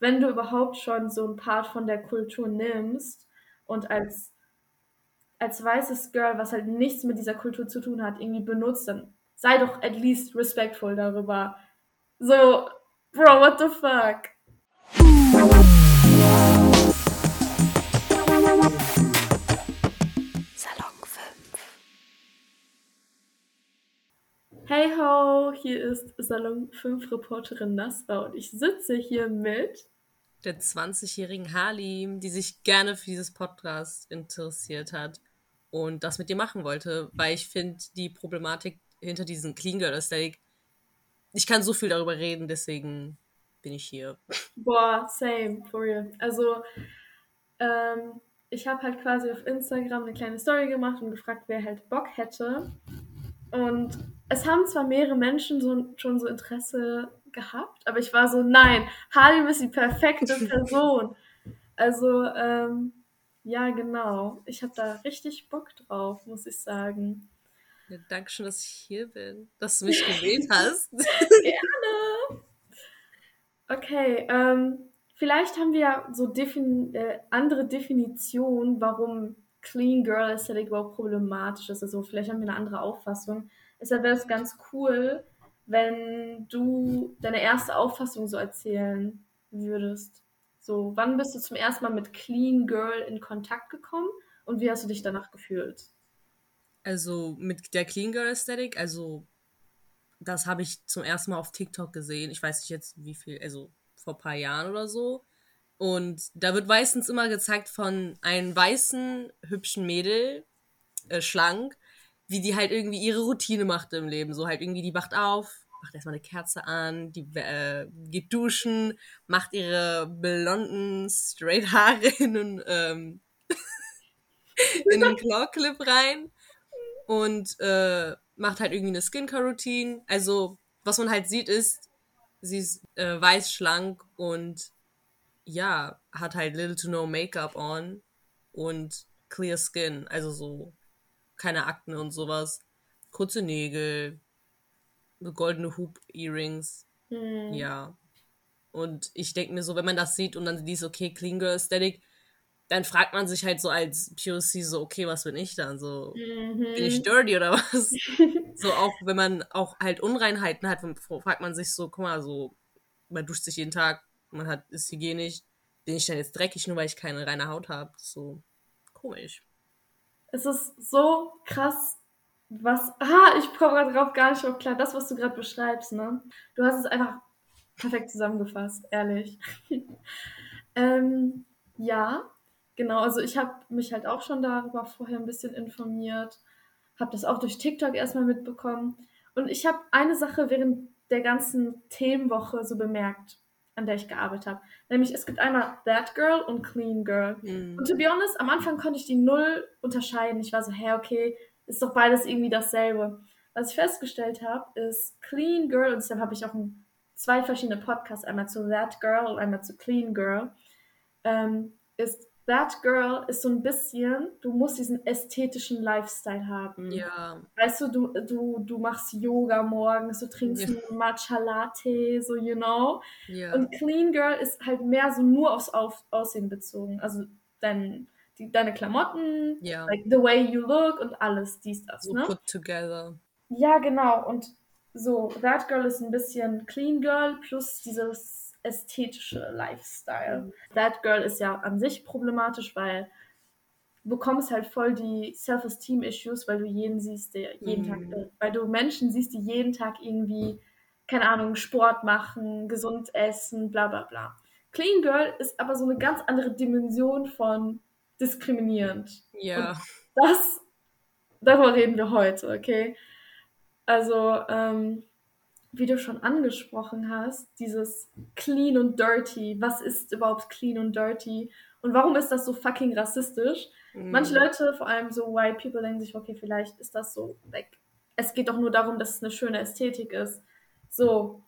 wenn du überhaupt schon so ein Part von der Kultur nimmst und als, als weißes Girl, was halt nichts mit dieser Kultur zu tun hat, irgendwie benutzt, dann sei doch at least respectful darüber. So, bro, what the fuck? Hey ho, hier ist Salon 5 Reporterin Nasra und ich sitze hier mit der 20-jährigen Halim, die sich gerne für dieses Podcast interessiert hat und das mit dir machen wollte, weil ich finde die Problematik hinter diesem Clean Girl Aesthetic, ich kann so viel darüber reden, deswegen bin ich hier. Boah, same, for real. Also, ähm, ich habe halt quasi auf Instagram eine kleine Story gemacht und gefragt, wer halt Bock hätte. Und es haben zwar mehrere Menschen so, schon so Interesse gehabt, aber ich war so, nein, Halim ist die perfekte Person. Also, ähm, ja, genau. Ich habe da richtig Bock drauf, muss ich sagen. Ja, danke schön, dass ich hier bin, dass du mich gewählt hast. Gerne. Okay, ähm, vielleicht haben wir ja so defin äh, andere Definitionen, warum Clean Girl Aesthetic überhaupt problematisch ist. Also vielleicht haben wir eine andere Auffassung. Deshalb wäre es ganz cool, wenn du deine erste Auffassung so erzählen würdest. So, wann bist du zum ersten Mal mit Clean Girl in Kontakt gekommen und wie hast du dich danach gefühlt? Also mit der Clean Girl Aesthetic, also das habe ich zum ersten Mal auf TikTok gesehen. Ich weiß nicht jetzt wie viel, also vor ein paar Jahren oder so. Und da wird meistens immer gezeigt von einem weißen, hübschen Mädel, äh, schlank, wie die halt irgendwie ihre Routine macht im Leben. So halt irgendwie, die wacht auf, macht erstmal eine Kerze an, die äh, geht duschen, macht ihre blonden, straight Haare in einen, ähm, in einen Claw-Clip rein und äh, macht halt irgendwie eine Skincare-Routine. Also, was man halt sieht, ist, sie ist äh, weiß, schlank und ja, hat halt little to no Make-up on und clear skin, also so keine Akne und sowas. Kurze Nägel, goldene Hoop-Earrings. Hm. Ja. Und ich denke mir so, wenn man das sieht und dann liest, okay, Clean Girl Aesthetic, dann fragt man sich halt so als POC so, okay, was bin ich dann? So, Mhm. bin ich dirty oder was? so auch, wenn man auch halt Unreinheiten hat, fragt man sich so, guck mal, so, man duscht sich jeden Tag, man hat, ist hygienisch, bin ich dann jetzt dreckig, nur weil ich keine reine Haut habe? So, komisch. Es ist so krass, was. Ah, ich komme drauf gar nicht drauf klar. Das, was du gerade beschreibst, ne? Du hast es einfach perfekt zusammengefasst, ehrlich. ähm, ja, genau. Also, ich habe mich halt auch schon darüber vorher ein bisschen informiert. Habe das auch durch TikTok erstmal mitbekommen. Und ich habe eine Sache während der ganzen Themenwoche so bemerkt, an der ich gearbeitet habe. Nämlich, es gibt einmal That Girl und Clean Girl. Mhm. Und to be honest, am Anfang konnte ich die null unterscheiden. Ich war so, hä, okay, ist doch beides irgendwie dasselbe. Was ich festgestellt habe, ist Clean Girl, und deshalb habe ich auch ein, zwei verschiedene Podcasts, einmal zu That Girl und einmal zu Clean Girl, ähm, ist That Girl ist so ein bisschen, du musst diesen ästhetischen Lifestyle haben. Ja. Weißt du, du, du, du machst Yoga morgens, du trinkst Ja. einen Matcha Latte, so, you know. Ja. Und Clean Girl ist halt mehr so nur aufs Auf Aussehen bezogen. Also dein, die, deine Klamotten, ja. like the way you look und alles, dies, das, So ne? put together. Ja, genau. Und so, That Girl ist ein bisschen Clean Girl plus dieses ästhetische Lifestyle. Mhm. That Girl ist ja an sich problematisch, weil du bekommst halt voll die Self-Esteem-Issues, weil du jeden siehst, der jeden Mhm. Tag, äh, weil du Menschen siehst, die jeden Tag irgendwie, keine Ahnung, Sport machen, gesund essen, bla bla bla. Clean Girl ist aber so eine ganz andere Dimension von diskriminierend. Ja. Das, darüber reden wir heute, okay? Also, ähm, wie du schon angesprochen hast, dieses clean und dirty, was ist überhaupt clean und dirty und warum ist das so fucking rassistisch? Manche Mhm. Leute, vor allem so white people, denken sich, okay, vielleicht ist das so, like, es geht doch nur darum, dass es eine schöne Ästhetik ist. So,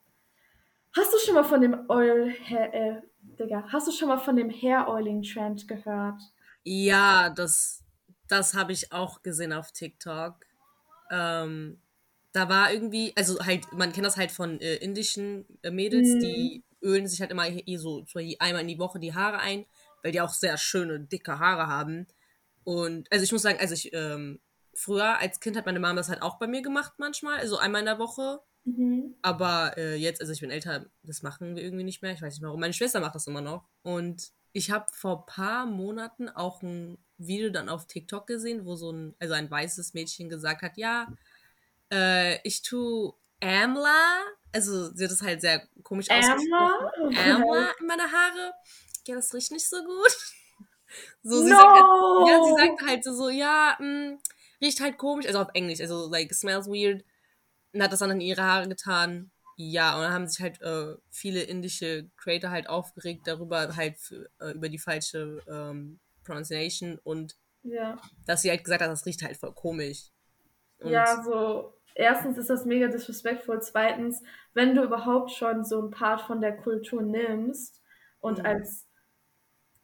hast du schon mal von dem Oil, Hair, äh, Digga, hast du schon mal von dem Hair Oiling Trend gehört? Ja, das, das habe ich auch gesehen auf TikTok. Ähm, da war irgendwie, also halt, man kennt das halt von äh, indischen äh, Mädels, Mhm. die ölen sich halt immer so, so einmal in die Woche die Haare ein, weil die auch sehr schöne, dicke Haare haben. Und also ich muss sagen, also ich, ähm, früher als Kind hat meine Mama das halt auch bei mir gemacht manchmal, also einmal in der Woche. Mhm. Aber äh, jetzt, also ich bin älter, das machen wir irgendwie nicht mehr. Ich weiß nicht warum. Meine Schwester macht das immer noch. Und ich habe vor paar Monaten auch ein Video dann auf TikTok gesehen, wo so ein, also ein weißes Mädchen gesagt hat, ja, äh, ich tue Amla, also sie hat das halt sehr komisch ausgesprochen. Amla in meine Haare. Ja, das riecht nicht so gut. So, sie, no! sagt, halt, ja, sie sagt halt so, ja, mh, mm, riecht halt komisch, also auf Englisch, also like, smells weird. Und hat das dann in ihre Haare getan. Ja, und dann haben sich halt äh, viele indische Creator halt aufgeregt darüber, halt äh, über die falsche ähm, Pronunciation und ja. dass sie halt gesagt hat, das riecht halt voll komisch. Und ja, so, erstens ist das mega disrespectful, zweitens, wenn du überhaupt schon so ein Part von der Kultur nimmst und mhm. als,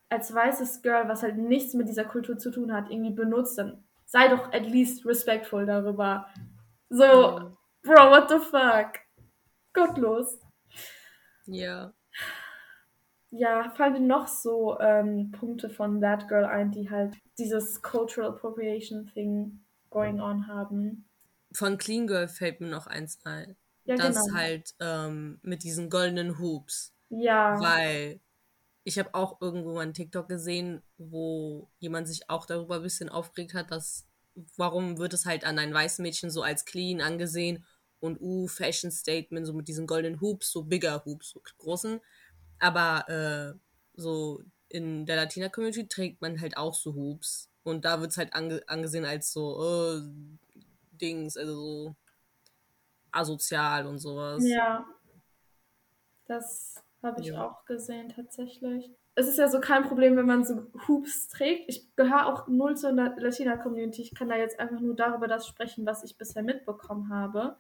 als weißes Girl, was halt nichts mit dieser Kultur zu tun hat, irgendwie benutzt, dann sei doch at least respectful darüber. So, mhm. Bro, what the fuck? Gottlos. Ja. Ja, fallen dir noch so ähm, Punkte von That Girl ein, die halt dieses Cultural Appropriation Thing going on haben? Von Clean Girl fällt mir noch eins ein. Ja, das genau. halt ähm, mit diesen goldenen Hoops. Ja. Weil ich habe auch irgendwo einen TikTok gesehen, wo jemand sich auch darüber ein bisschen aufgeregt hat, dass warum wird es halt an ein weißes Mädchen so als clean angesehen und uh, Fashion Statement, so mit diesen goldenen Hoops, so bigger Hoops, so großen. Aber äh, so in der Latina-Community trägt man halt auch so Hoops. Und da wird es halt ange angesehen als so uh, Dings, also so asozial und sowas. Ja. Das habe ich ja. auch gesehen tatsächlich. Es ist ja so kein Problem, wenn man so Hoops trägt. Ich gehöre auch null zur Latina-Community. Ich kann da jetzt einfach nur darüber das sprechen, was ich bisher mitbekommen habe.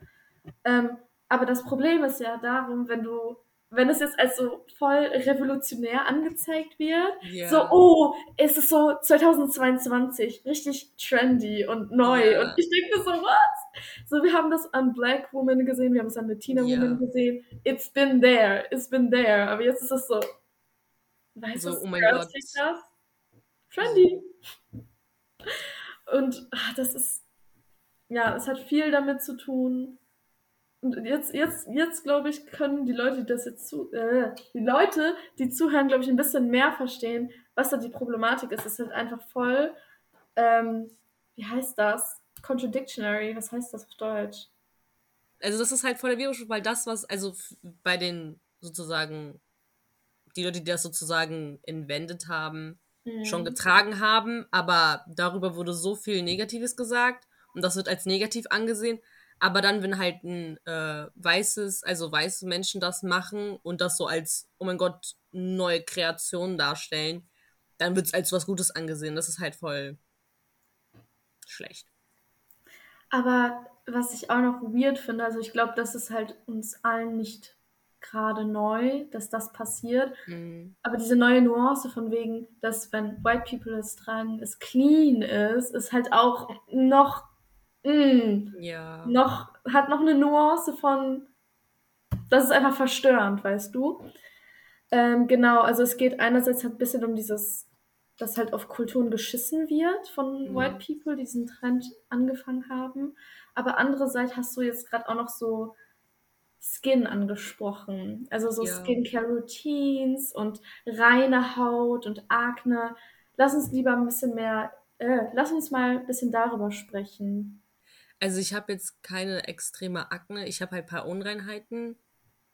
Ähm, aber das Problem ist ja darum, wenn du, wenn es jetzt als so voll revolutionär angezeigt wird, yeah. so, oh, ist es so 2022, richtig trendy und neu. Yeah. Und ich denke so, was? So, wir haben das an Black Woman gesehen, wir haben es an Latina yeah. Woman gesehen. It's been there, it's been there. Aber jetzt ist es so, weißt so, du, oh mein Gott. das? Trendy. Und ach, das ist, ja, es hat viel damit zu tun, jetzt, jetzt, jetzt glaube ich, können die Leute, die das jetzt zu, äh, die Leute, die zuhören, glaube ich, ein bisschen mehr verstehen, was da die Problematik ist. Es ist halt einfach voll, ähm, wie heißt das? Contradictionary, was heißt das auf Deutsch? Also das ist halt voll der Virus, weil das, was, also bei den sozusagen, die Leute, die das sozusagen invented haben, mhm. schon getragen haben, aber darüber wurde so viel Negatives gesagt und das wird als negativ angesehen, aber dann, wenn halt ein äh, weißes, also weiße Menschen das machen und das so als, oh mein Gott, neue Kreation darstellen, dann wird es als was Gutes angesehen. Das ist halt voll schlecht. Aber was ich auch noch weird finde, also ich glaube, das ist halt uns allen nicht gerade neu, dass das passiert. Mhm. Aber diese neue Nuance von wegen, dass wenn White People es tragen, es clean ist, ist halt auch noch mm, ja. noch, hat noch eine Nuance von, das ist einfach verstörend, weißt du? Ähm, genau, also es geht einerseits halt ein bisschen um dieses, dass halt auf Kulturen geschissen wird von mhm. White People, die diesen Trend angefangen haben. Aber andererseits hast du jetzt gerade auch noch so Skin angesprochen. Also so ja. Skincare-Routines und reine Haut und Akne. Lass uns lieber ein bisschen mehr, äh, lass uns mal ein bisschen darüber sprechen. Also ich habe jetzt keine extreme Akne, ich habe halt ein paar Unreinheiten,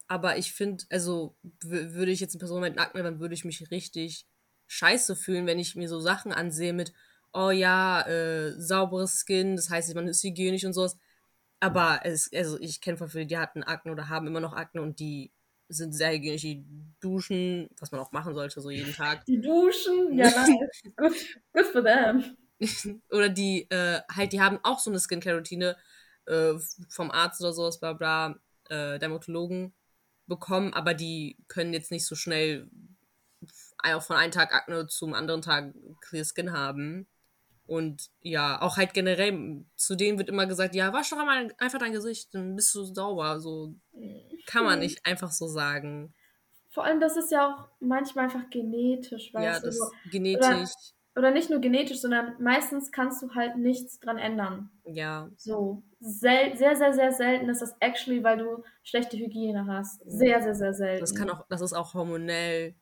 aber ich finde, also würde ich jetzt eine Person mit Akne, dann würde ich mich richtig scheiße fühlen, wenn ich mir so Sachen ansehe mit, oh ja, äh, sauberes Skin, das heißt, man ist hygienisch und sowas. Aber es, also ich kenne von vielen, die hatten Akne oder haben immer noch Akne und die sind sehr hygienisch, die duschen, was man auch machen sollte, so jeden Tag. Die duschen, ja, nice. good, good for them. oder die äh, halt, die haben auch so eine Skincare-Routine äh, vom Arzt oder sowas, bla bla, äh, Dermatologen bekommen, aber die können jetzt nicht so schnell auch von einem Tag Akne zum anderen Tag Clear Skin haben. Und ja, auch halt generell, zu denen wird immer gesagt, ja, wasch doch einmal einfach dein Gesicht, dann bist du sauber. So kann man nicht einfach so sagen. vor allem, das ist ja auch manchmal einfach genetisch, weißt Ja, du. das So. genetisch, Oder, oder nicht nur genetisch, sondern meistens kannst du halt nichts dran ändern. ja. So. Sel sehr, sehr, sehr selten ist das actually, weil du schlechte Hygiene hast. Sehr, sehr, sehr selten. Das kann auch, das ist auch hormonell.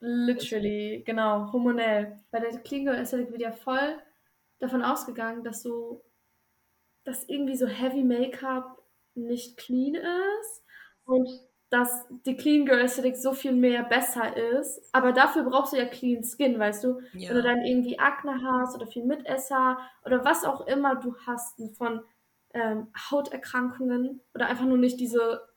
Literally, genau, hormonell. Bei der Girl Aesthetic wird ja voll davon ausgegangen, dass so, dass irgendwie so Heavy Make-up nicht clean ist und dass die Clean Girl Aesthetic so viel mehr besser ist. Aber dafür brauchst du ja Clean Skin, weißt du? Wenn du Ja. dann irgendwie Akne hast oder viel Mitesser oder was auch immer du hast von ähm, Hauterkrankungen oder einfach nur nicht diese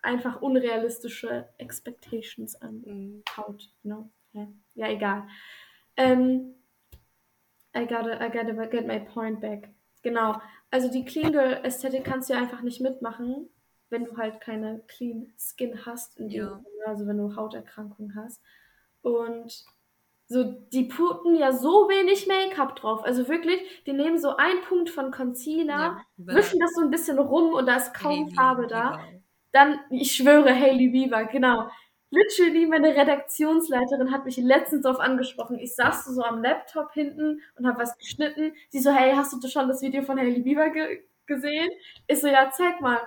einfach unrealistische Expectations an Mhm. Haut, ne? Ja, ja egal. Ähm, I gotta, I gotta get my point back. Genau. Also die Clean Girl Ästhetik kannst du ja einfach nicht mitmachen, wenn du halt keine Clean Skin hast, in dem Ja. Sinne, also wenn du Hauterkrankungen hast. Und so, die putten ja so wenig Make-up drauf. Also wirklich, die nehmen so einen Punkt von Concealer, Ja, wischen das so ein bisschen rum und da ist kaum Hailey Farbe da. Bieber. Dann, ich schwöre, Hailey Bieber, genau. Literally, meine Redaktionsleiterin hat mich letztens darauf angesprochen. Ich saß so am Laptop hinten und habe was geschnitten. Sie so, hey, hast du schon das Video von Hailey Bieber ge gesehen? Ich so, ja, zeig mal.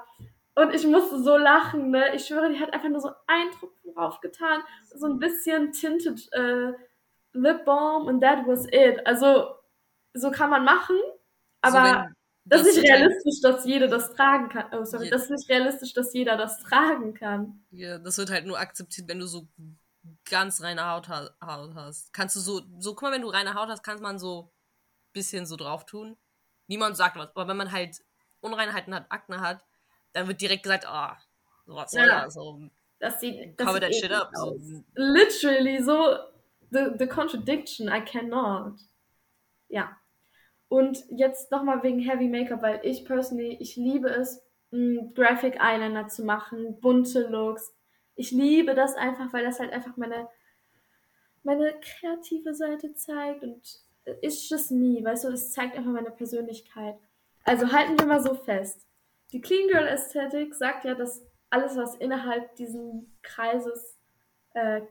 Und ich musste so lachen, ne? Ich schwöre, die hat einfach nur so einen Tropfen draufgetan, so ein bisschen Tinted äh, Lip Balm und that was it. Also, so kann man machen, aber so, wenn, das ist nicht realistisch, dass jeder das tragen kann. Oh, sorry. Das ist nicht realistisch, dass jeder das tragen kann. Ja, das wird halt nur akzeptiert, wenn du so ganz reine Haut, ha Haut hast. Kannst du so, so, guck mal, wenn du reine Haut hast, kann man so ein bisschen so drauf tun. Niemand sagt was. Aber wenn man halt Unreinheiten hat, Akne hat, dann wird direkt gesagt, ah, so was soll Ja. So, Das sieht, das cover that shit up. Aus. Literally, so the, the contradiction, I cannot. Ja. Und jetzt nochmal wegen Heavy Make-up, weil ich personally, ich liebe es, mh, Graphic Eyeliner zu machen, bunte Looks. Ich liebe das einfach, weil das halt einfach meine, meine kreative Seite zeigt und it's just me, weißt du, es zeigt einfach meine Persönlichkeit. Also halten wir mal so fest. Die Clean Girl Ästhetik sagt ja, dass alles, was innerhalb diesen Kreises äh,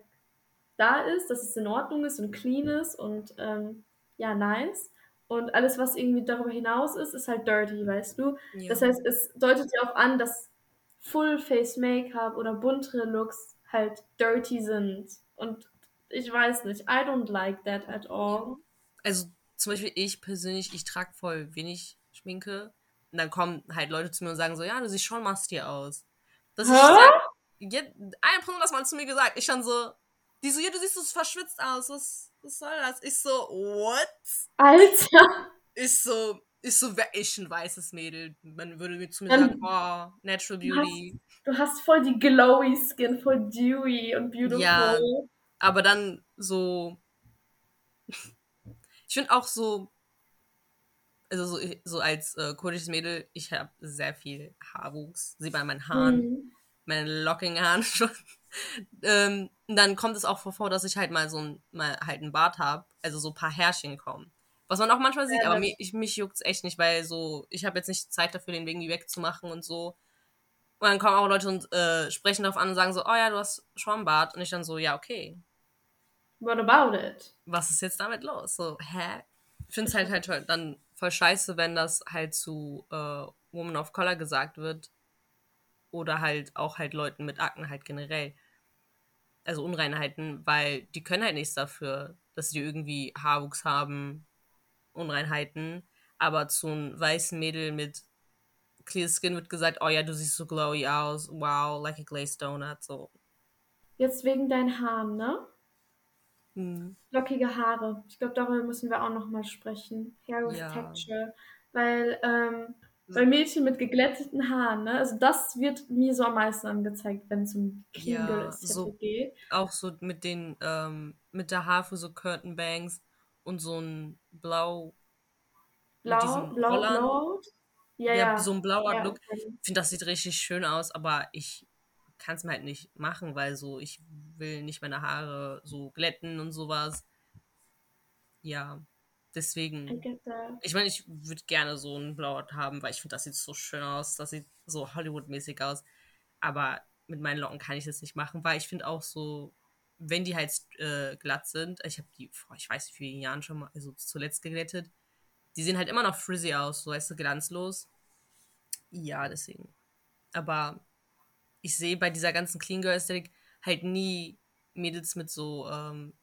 da ist, dass es in Ordnung ist und clean ist und ähm, ja, nice. Und alles, was irgendwie darüber hinaus ist, ist halt dirty, weißt du? ja. Das heißt, es deutet ja auch an, dass Full-Face-Make-up oder buntere Looks halt dirty sind. Und ich weiß nicht, I don't like that at all. also zum Beispiel ich persönlich, ich trage voll wenig Schminke. Und dann kommen halt Leute zu mir und sagen so, ja, du siehst schon mastig aus. Das ist eine Person hat das mal zu mir gesagt. Ich schon so, die so, ja, du siehst so verschwitzt aus. Was, was soll das? Ich so, what? Alter! Ich so, ich so, wer ich ein weißes Mädel? Man würde mir zu mir Dann- sagen, oh, Natural Du hast- Beauty. Du hast voll die glowy Skin, voll dewy und beautiful. Ja. Aber dann so. Ich finde auch so. Also so, so als äh, kurdisches Mädel, ich habe sehr viel Haarwuchs. Sieht man an meinen Haaren, Mhm. meinen lockigen Haaren schon. ähm, dann kommt es auch vor, dass ich halt mal so ein, mal halt einen Bart habe, also so ein paar Härchen kommen. Was man auch manchmal sieht, Ja, aber mich, ich, mich juckt's echt nicht, weil so, ich habe jetzt nicht Zeit dafür, den irgendwie wegzumachen und so. Und dann kommen auch Leute und äh, sprechen darauf an und sagen so, oh ja, du hast schon einen Bart. Und ich dann so, ja, okay, What about it? was ist jetzt damit los? So, hä? Ich finde es halt halt toll- dann voll scheiße, wenn das halt zu äh, Woman of Color gesagt wird. Oder halt auch halt Leuten mit Akne halt generell. Also Unreinheiten, weil die können halt nichts dafür, dass die irgendwie Haarwuchs haben, Unreinheiten. Aber zu einem weißen Mädel mit clear skin wird gesagt, oh ja, du siehst so glowy aus, wow, like a glazed donut, so. Jetzt wegen deinen Haaren, ne? Hm. Lockige Haare. Ich glaube, darüber müssen wir auch nochmal sprechen. Hair with Ja. Texture. Weil ähm, bei Mädchen mit geglätteten Haaren, ne? Also das wird mir so am meisten angezeigt, wenn es um Clean Ja, so- geht. auch so mit den, ähm, mit der Harfe so Curtain Bangs und so ein Blau, Blau, blau, Rollern. blau. Ja, ja, so ein blauer ja, Look. Ich finde, das sieht richtig schön aus, aber ich kann es mir halt nicht machen, weil so, ich will nicht meine Haare so glätten und sowas. Ja, deswegen. Ich meine, ich würde gerne so ein Blauart haben, weil ich finde, das sieht so schön aus. Das sieht so Hollywood-mäßig aus. Aber mit meinen Locken kann ich das nicht machen, weil ich finde auch so, wenn die halt äh, glatt sind, ich habe die vor, ich weiß nicht, wie vielen Jahren schon mal, also zuletzt geglättet, die sehen halt immer noch frizzy aus, so weißt du, glanzlos. Ja, deswegen. Aber ich sehe bei dieser ganzen Clean Girl Aesthetic halt nie Mädels mit so ähm,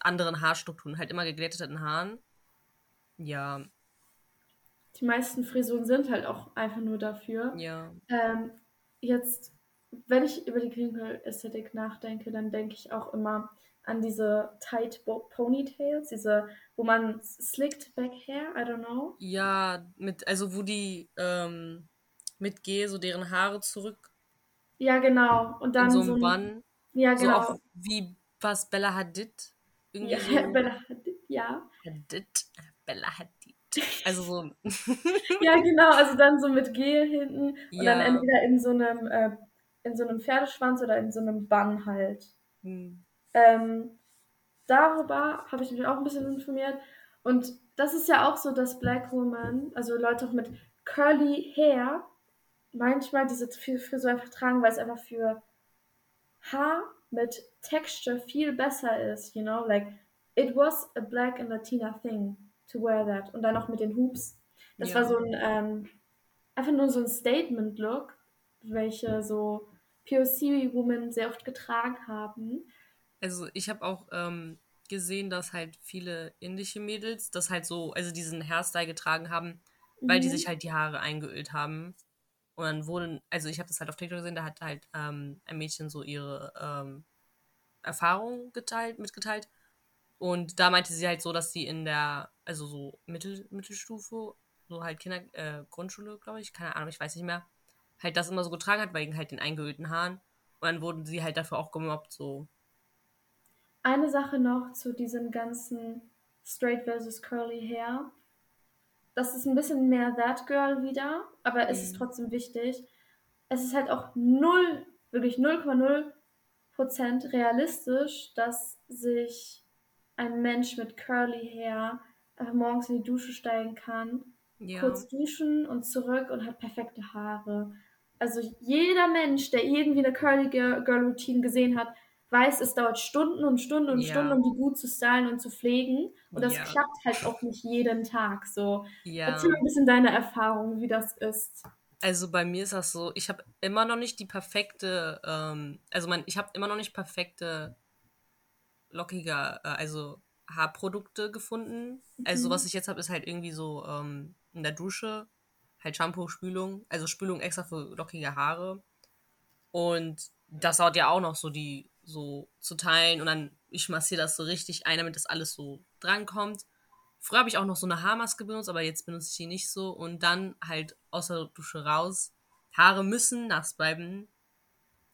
anderen Haarstrukturen, halt immer geglätteten Haaren. Ja. Die meisten Frisuren sind halt auch einfach nur dafür. Ja. Ähm, jetzt, wenn ich über die Clean Girl Ästhetik nachdenke, dann denke ich auch immer an diese tight Ponytails, diese, wo man slicked back hair, I don't know. Ja, mit, also wo die ähm, mit G so deren Haare zurück. Ja, genau. Und dann so so ein Bun. Ja, So genau. auch wie was Bella Hadid. Irgendwie ja, so. Bella Hadid, ja. Hadid. Bella Hadid. Also so. ja, genau. Also dann so mit Gel hinten und dann entweder in so einem, äh, in so einem Pferdeschwanz oder in so einem Bun halt. Hm. Ähm, darüber habe ich mich auch ein bisschen informiert. Und das ist ja auch so, dass Black Women, also Leute auch mit curly Hair, manchmal diese Frisur einfach tragen, weil es einfach für Haar mit Texture viel besser ist, you know? Like, it was a black and Latina thing to wear that. Und dann auch mit den Hoops. Das Ja. war so ein, ähm, einfach nur so ein Statement-Look, welche so POC-Women sehr oft getragen haben. Also ich habe auch ähm, gesehen, dass halt viele indische Mädels das halt so, also diesen Hairstyle getragen haben, weil die Mhm. sich halt die Haare eingeölt haben. Und dann wurden, also ich habe das halt auf TikTok gesehen, da hat halt ähm, ein Mädchen so ihre ähm, Erfahrung geteilt, mitgeteilt. Und da meinte sie halt so, dass sie in der, also so Mittel, Mittelstufe, so halt Kinder, äh, Grundschule, glaube ich, keine Ahnung, ich weiß nicht mehr, halt das immer so getragen hat, wegen halt den eingeölten Haaren. Und dann wurden sie halt dafür auch gemobbt, so. Eine Sache noch zu diesem ganzen Straight versus Curly Hair. Das ist ein bisschen mehr That Girl wieder, aber es ist Mhm. trotzdem wichtig. Es ist halt auch null, wirklich 0,0% realistisch, dass sich ein Mensch mit Curly Hair einfach morgens in die Dusche steigen kann, Ja. kurz duschen und zurück und hat perfekte Haare. Also jeder Mensch, der irgendwie eine Curly Girl Routine gesehen hat, weiß, es dauert Stunden und Stunden und Ja. Stunden, um die gut zu stylen und zu pflegen. Und das Ja. klappt halt auch nicht jeden Tag so. Ja. Erzähl ein bisschen deine Erfahrung, wie das ist. Also bei mir ist das so, ich habe immer noch nicht die perfekte, ähm, also mein, ich habe immer noch nicht perfekte lockige, äh, also Haarprodukte gefunden. Also Mhm. was ich jetzt habe, ist halt irgendwie so ähm, in der Dusche, halt Shampoo, Spülung, also Spülung extra für lockige Haare. Und das dauert ja auch noch so, die so zu teilen und dann ich massiere das so richtig ein, damit das alles so drankommt. Früher habe ich auch noch so eine Haarmaske benutzt, aber jetzt benutze ich die nicht so. Und dann halt aus der Dusche raus. Haare müssen nass bleiben,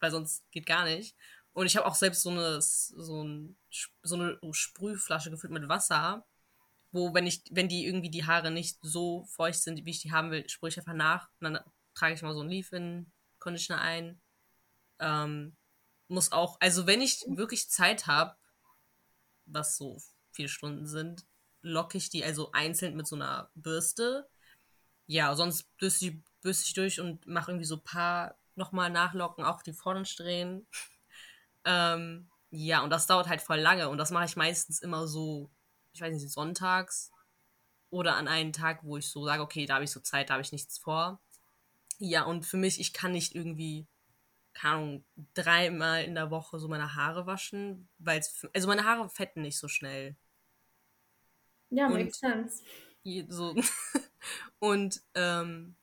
weil sonst geht gar nicht. Und ich habe auch selbst so eine, so, ein, so eine Sprühflasche gefüllt mit Wasser, wo, wenn ich, wenn die irgendwie die Haare nicht so feucht sind, wie ich die haben will, sprühe ich einfach nach. Und dann trage ich mal so einen Leave-In-Conditioner ein. Ähm, muss auch, also wenn ich wirklich Zeit habe, was so vier Stunden sind, locke ich die also einzeln mit so einer Bürste. Ja, sonst bürste ich, bürste ich durch und mache irgendwie so ein paar nochmal nachlocken, auch die vorderen Strähnen. ähm, ja, und das dauert halt voll lange und das mache ich meistens immer so, ich weiß nicht, sonntags oder an einen Tag, wo ich so sage, okay, da habe ich so Zeit, da habe ich nichts vor. Ja, und für mich, ich kann nicht irgendwie, keine Ahnung, dreimal in der Woche so meine Haare waschen, weil es, also meine Haare fetten nicht so schnell. Ja, Und- makes sense. So und ähm,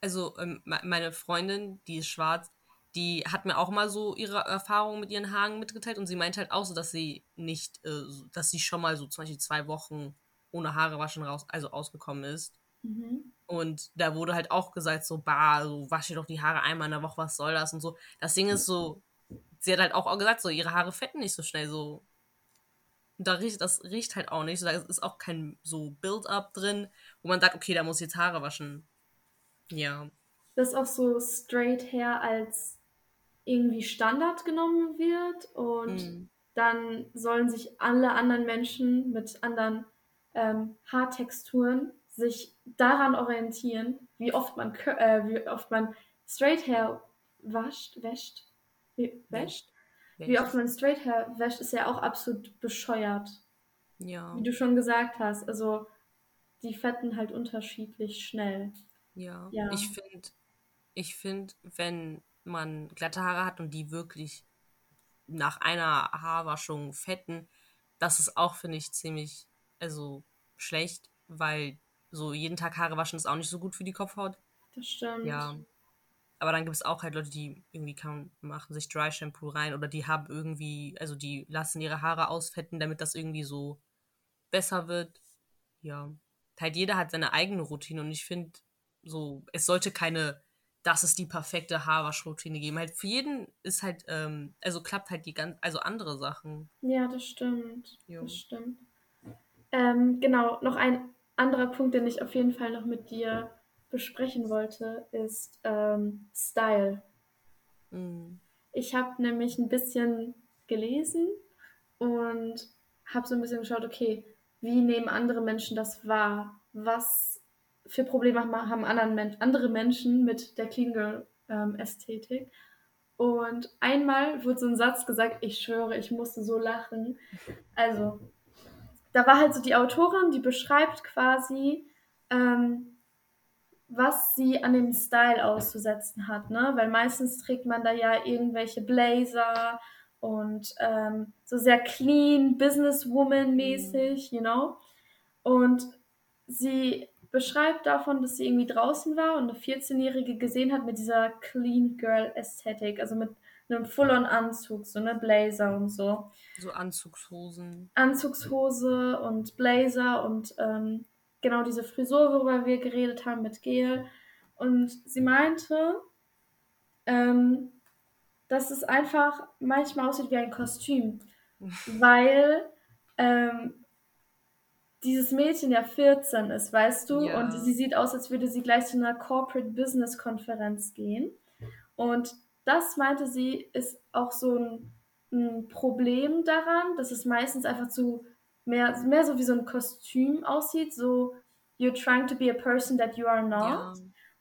also ähm, me- meine Freundin, die ist schwarz, die hat mir auch mal so ihre Erfahrungen mit ihren Haaren mitgeteilt und sie meint halt auch so, dass sie nicht, äh, dass sie schon mal so zum Beispiel zwei Wochen ohne Haare waschen raus, also ausgekommen ist. Mhm. Und da wurde halt auch gesagt, so, bah, so wasche doch die Haare einmal in der Woche, was soll das und so. Das Ding ist so, sie hat halt auch gesagt, so, ihre Haare fetten nicht so schnell, so. Und da riecht, das riecht halt auch nicht, so, da ist auch kein so Build-up drin, wo man sagt, okay, da muss ich jetzt Haare waschen. Ja. Dass auch so Straight Hair als irgendwie Standard genommen wird und Mm. dann sollen sich alle anderen Menschen mit anderen ähm, Haartexturen sich daran orientieren, wie oft man äh, wie oft man Straight Hair wascht, wäscht, wie, wäscht, wie oft man Straight Hair wäscht, ist ja auch absolut bescheuert. Ja. Wie du schon gesagt hast, also die fetten halt unterschiedlich schnell. Ja. Ja. Ich finde, ich finde, wenn man glatte Haare hat und die wirklich nach einer Haarwaschung fetten, das ist auch, finde ich, ziemlich, also schlecht, weil so jeden Tag Haare waschen ist auch nicht so gut für die Kopfhaut. Das stimmt. Ja. Aber dann gibt es auch halt Leute, die irgendwie kann, machen sich Dry Shampoo rein oder die haben irgendwie, also die lassen ihre Haare ausfetten, damit das irgendwie so besser wird. Ja. Halt jeder hat seine eigene Routine und ich finde so, es sollte keine, das ist die perfekte Haarwaschroutine geben. Halt für jeden ist halt, ähm, also klappt halt die ganz, also andere Sachen. Ja, das stimmt. Jo. Das stimmt. Ähm, genau, noch ein anderer Punkt, den ich auf jeden Fall noch mit dir besprechen wollte, ist ähm, Style. Mm. Ich habe nämlich ein bisschen gelesen und habe so ein bisschen geschaut, okay, wie nehmen andere Menschen das wahr? Was für Probleme haben- andere Menschen mit der Clean Girl ähm? Und einmal wurde so ein Satz gesagt, ich schwöre, ich musste so lachen. Also, da war halt so die Autorin, die beschreibt quasi, ähm, was sie an dem Style auszusetzen hat, ne? Weil meistens trägt man da ja irgendwelche Blazer und ähm, so sehr clean, Businesswoman-mäßig, you know? Und sie beschreibt davon, dass sie irgendwie draußen war und eine 14-Jährige gesehen hat mit dieser Clean Girl Ästhetik, also mit einem Full-on-Anzug, so eine Blazer und so. So Anzugshosen. Anzugshose und Blazer und ähm, genau diese Frisur, worüber wir geredet haben mit Gel. Und sie meinte, ähm, dass es einfach manchmal aussieht wie ein Kostüm, weil ähm, dieses Mädchen ja 14 ist, weißt du? Ja. Und sie sieht aus, als würde sie gleich zu einer Corporate Business Konferenz gehen. Und das meinte sie, ist auch so ein, ein Problem daran, dass es meistens einfach zu mehr, mehr so wie so ein Kostüm aussieht, so you're trying to be a person that you are not. Ja.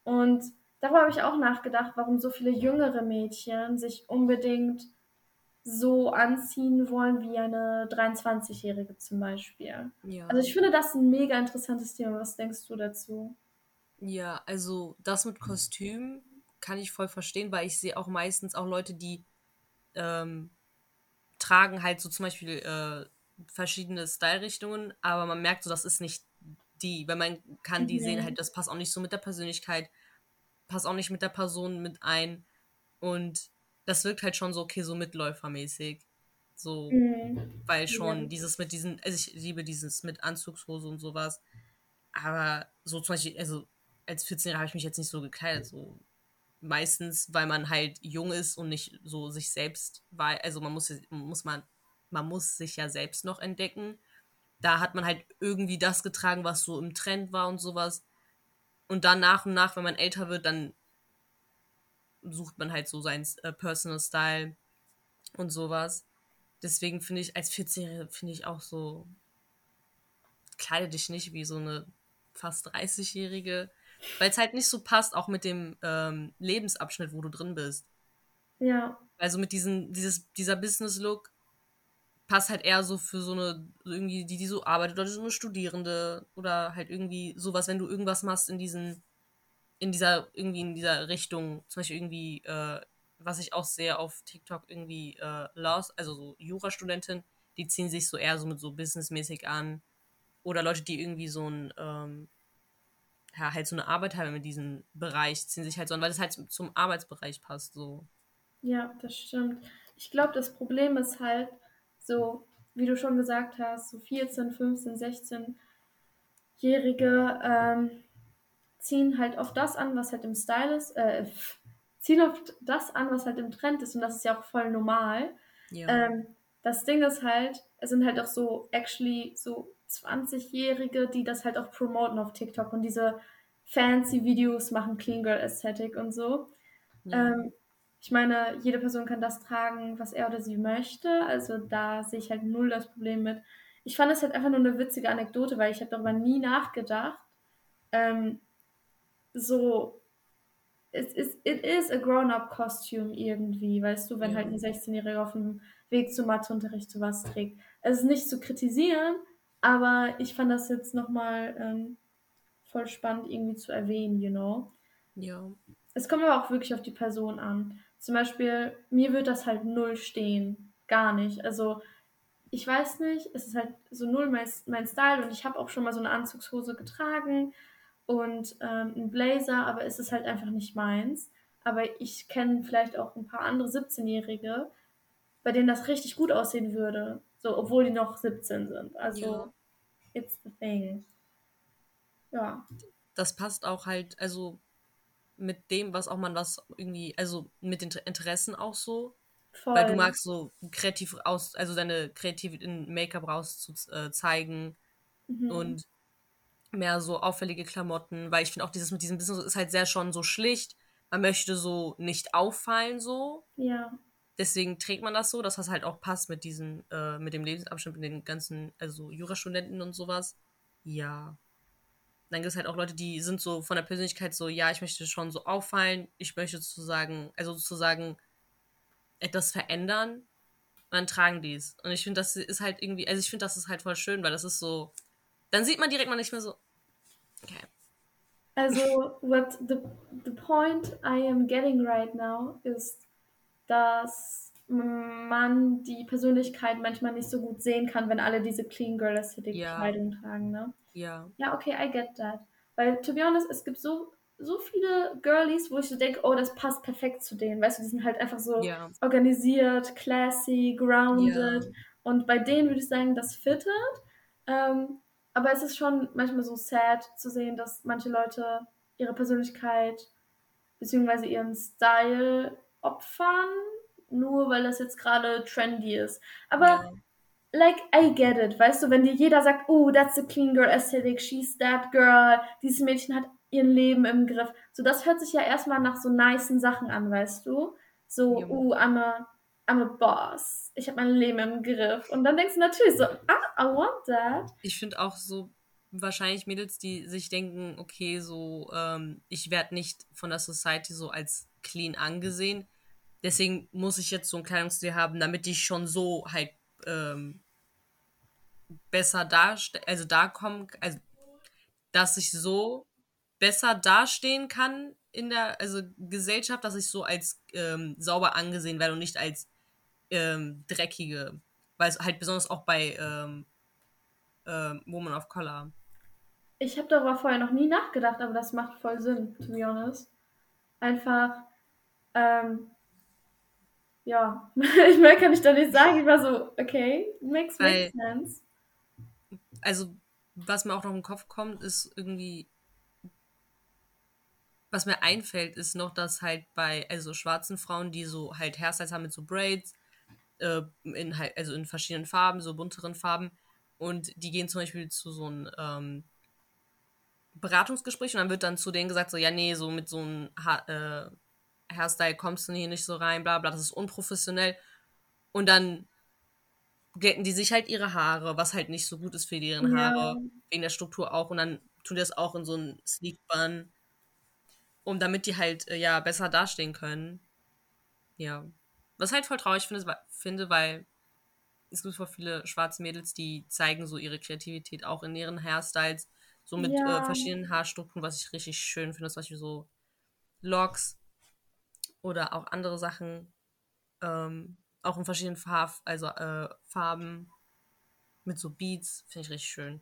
Und darüber habe ich auch nachgedacht, warum so viele jüngere Mädchen sich unbedingt so anziehen wollen wie eine 23-Jährige zum Beispiel. Ja. Also ich finde das ein mega interessantes Thema. Was denkst du dazu? Ja, also das mit Kostüm kann ich voll verstehen, weil ich sehe auch meistens auch Leute, die ähm, tragen halt so zum Beispiel äh, verschiedene Style-Richtungen, aber man merkt so, das ist nicht die, weil man kann die Mhm. sehen, halt, das passt auch nicht so mit der Persönlichkeit, passt auch nicht mit der Person mit ein und das wirkt halt schon so, okay, so mitläufermäßig. So, Mhm. weil schon Ja. dieses mit diesen, also ich liebe dieses mit Anzugshose und sowas. Aber so zum Beispiel, also als 14-Jähriger habe ich mich jetzt nicht so gekleidet. So meistens, weil man halt jung ist und nicht so sich selbst war. Also man muss, muss man, man muss sich ja selbst noch entdecken. Da hat man halt irgendwie das getragen, was so im Trend war und sowas. Und dann nach und nach, wenn man älter wird, dann sucht man halt so seinen äh, Personal Style und sowas. Deswegen finde ich, als 14-Jährige finde ich auch so, kleide dich nicht wie so eine fast 30-Jährige, weil es halt nicht so passt, auch mit dem ähm, Lebensabschnitt, wo du drin bist. Ja, Also mit diesen, dieses, dieser Business-Look passt halt eher so für so eine, irgendwie, die, die so arbeitet, oder so eine Studierende oder halt irgendwie sowas, wenn du irgendwas machst in diesen, in dieser, irgendwie in dieser Richtung, zum Beispiel irgendwie, äh, was ich auch sehe auf TikTok, irgendwie äh, Laws, also so Jurastudentin, die ziehen sich so eher so mit so businessmäßig an. Oder Leute, die irgendwie so ein, ähm, ja, halt so eine Arbeit haben mit diesem Bereich, ziehen sich halt so an, weil das halt zum, Arbeitsbereich passt, so. ja, das stimmt. Ich glaube, das Problem ist halt so, wie du schon gesagt hast, so 14, 15, 16-Jährige ähm, ziehen halt auf das an, was halt im Style ist, äh, ziehen auf das an, was halt im Trend ist und das ist ja auch voll normal. Ja. Ähm, das Ding ist halt, es sind halt auch so actually so 20-Jährige, die das halt auch promoten auf TikTok und diese fancy Videos machen, Clean Girl Aesthetic und so. ja. Ähm, ich meine, jede Person kann das tragen, was er oder sie möchte. Also da sehe ich halt null das Problem mit. Ich fand es halt einfach nur eine witzige Anekdote, weil ich habe darüber nie nachgedacht. Ähm, so, es ist, it is a grown-up costume irgendwie, weißt du, wenn Ja. halt ein 16-Jähriger auf dem Weg zum Matheunterricht sowas trägt. Es ist nicht zu kritisieren, aber ich fand das jetzt nochmal ähm, voll spannend irgendwie zu erwähnen, you know. Ja. Es kommt aber auch wirklich auf die Person an. Zum Beispiel, mir wird das halt null stehen. Gar nicht. Also, ich weiß nicht, es ist halt so null mein, mein Style und ich habe auch schon mal so eine Anzugshose getragen und ähm, einen Blazer, aber es ist halt einfach nicht meins. Aber ich kenne vielleicht auch ein paar andere 17-Jährige, bei denen das richtig gut aussehen würde. So, obwohl die noch 17 sind. Also, Ja. it's the thing. Ja. Das passt auch halt, also mit dem, was auch man was irgendwie, also mit den Interessen auch so. Voll. Weil du magst so kreativ aus, also deine Kreativität in Make-up rauszuzeigen Mhm. und mehr so auffällige Klamotten, weil ich finde auch dieses mit diesem Business ist halt sehr schon so schlicht. Man möchte so nicht auffallen so. Ja. Deswegen trägt man das so, dass das halt auch passt mit diesen, äh, mit dem Lebensabschnitt, mit den ganzen, also Jurastudenten und sowas. Ja. Dann gibt es halt auch Leute, die sind so von der Persönlichkeit so, ja, ich möchte schon so auffallen, ich möchte sozusagen, also sozusagen etwas verändern. Und dann tragen die es. Und ich finde, das ist halt irgendwie, also ich finde, das ist halt voll schön, weil das ist so, dann sieht man direkt mal nicht mehr so, okay. Also, what the, the point I am getting right now ist, dass man die Persönlichkeit manchmal nicht so gut sehen kann, wenn alle diese Clean Girl Aesthetic Ja. Kleidung tragen, ne? Ja. Ja, okay, I get that. Weil, to be honest, es gibt so, so viele Girlies, wo ich so denke, oh, das passt perfekt zu denen. Weißt du, die sind halt einfach so Ja. organisiert, classy, grounded. Ja. Und bei denen würde ich sagen, das fittet. Ähm, aber es ist schon manchmal so sad zu sehen, dass manche Leute ihre Persönlichkeit bzw. ihren Style opfern, nur weil das jetzt gerade trendy ist. Aber Ja. like, I get it, weißt du, wenn dir jeder sagt, oh, that's a clean girl aesthetic, she's that girl, dieses Mädchen hat ihr Leben im Griff. So, das hört sich ja erstmal nach so nicen Sachen an, weißt du? So, Ja. oh, I'm a, I'm a boss. Ich habe mein Leben im Griff. Und dann denkst du natürlich so, ah, I want that. Ich finde auch so wahrscheinlich Mädels, die sich denken, okay, so, ähm, ich werde nicht von der Society so als clean angesehen. Deswegen muss ich jetzt so einen Kleidungsstil haben, damit ich schon so halt ähm, besser darstelle, also da kommen, also dass ich so besser dastehen kann in der also Gesellschaft, dass ich so als ähm, sauber angesehen werde und nicht als ähm, dreckige. Weil es halt besonders auch bei ähm, ähm, Woman of Color. Ich habe darüber vorher noch nie nachgedacht, aber das macht voll Sinn, to be honest. Einfach, ähm, ja, ich mehr kann ich da nicht sagen. Ich war so, okay, makes, makes sense. Also, was mir auch noch im Kopf kommt, ist irgendwie, was mir einfällt, ist noch, dass halt bei also schwarzen Frauen, die so halt Hairstyles haben mit so Braids, äh, in halt, also in verschiedenen Farben, so bunteren Farben, und die gehen zum Beispiel zu so einem ähm, Beratungsgespräch und dann wird dann zu denen gesagt, so, ja, nee, so mit so einem ha äh, Hairstyle kommst du hier nicht so rein, bla bla, das ist unprofessionell. Und dann glätten die sich halt ihre Haare, was halt nicht so gut ist für deren Ja. Haare, wegen der Struktur auch. Und dann tun die das auch in so einen Sleek Bun, um damit die halt, äh, ja, besser dastehen können. Ja. Was halt voll traurig finde, finde, weil es gibt voll viele schwarze Mädels, die zeigen so ihre Kreativität auch in ihren Hairstyles, so mit Ja. äh, verschiedenen Haarstrukturen, was ich richtig schön finde, zum Beispiel so Locks oder auch andere Sachen, ähm, auch in verschiedenen Farb, also äh, Farben mit so Beats, finde ich richtig schön.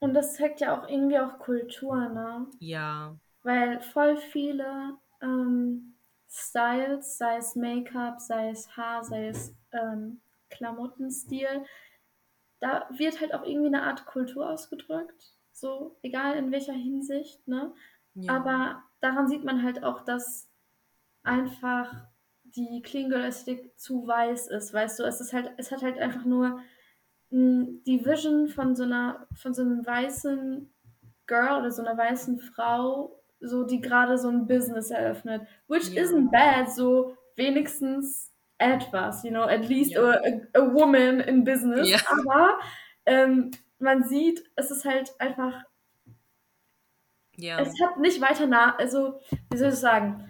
Und das zeigt ja auch irgendwie auch Kultur, ne? Ja, Weil voll viele ähm, Styles, sei es Make-up, sei es Haar, sei es ähm, Klamottenstil, da wird halt auch irgendwie eine Art Kultur ausgedrückt. So, egal in welcher Hinsicht, ne? ja. Aber daran sieht man halt auch, dass einfach die Clean Girl Ästhetik zu weiß ist, weißt du? Es ist halt, es hat halt einfach nur mh, die Vision von so einer, von so einem weißen Girl oder so einer weißen Frau, so die gerade so ein Business eröffnet. Which Ja. isn't bad, so wenigstens etwas, you know, at least Ja. a, a, woman in business. Ja. Aber ähm, man sieht, es ist halt einfach es hat nicht weiter nach, also, wie soll ich sagen?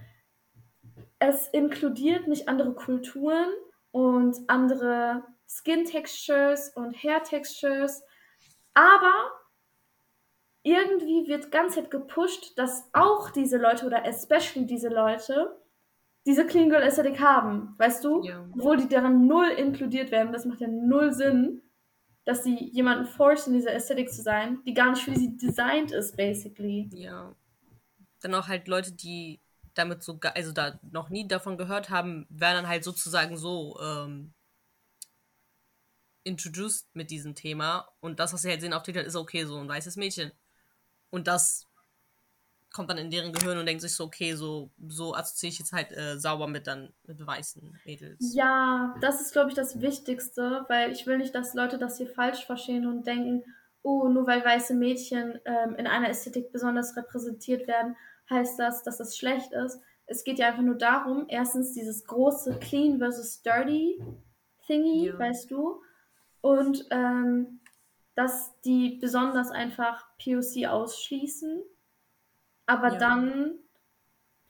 Es inkludiert nicht andere Kulturen und andere Skin Textures und Hair Textures, aber irgendwie wird ganz Zeit gepusht, dass auch diese Leute oder especially diese Leute diese Clean Girl Aesthetic haben, weißt du? Ja. Obwohl die daran null inkludiert werden, das macht ja null Sinn, dass sie jemanden forcen, diese Aesthetic zu sein, die gar nicht für sie designed ist, basically. Ja. Dann auch halt Leute, die damit so, also da noch nie davon gehört haben, werden dann halt sozusagen so ähm, introduced mit diesem Thema. Und das, was sie halt sehen auf TikTok, ist okay, so ein weißes Mädchen. Und das kommt dann in deren Gehirn und denkt sich so, okay, so, so assoziiere ich jetzt halt äh, sauber mit dann mit weißen Mädels. Ja, das ist, glaube ich, das Wichtigste, weil ich will nicht, dass Leute das hier falsch verstehen und denken, oh, nur weil weiße Mädchen ähm, in einer Ästhetik besonders repräsentiert werden, heißt das, dass das schlecht ist. Es geht ja einfach nur darum, erstens dieses große Clean versus Dirty Thingy, Ja. weißt du, und ähm, dass die besonders einfach POC ausschließen, aber Ja. dann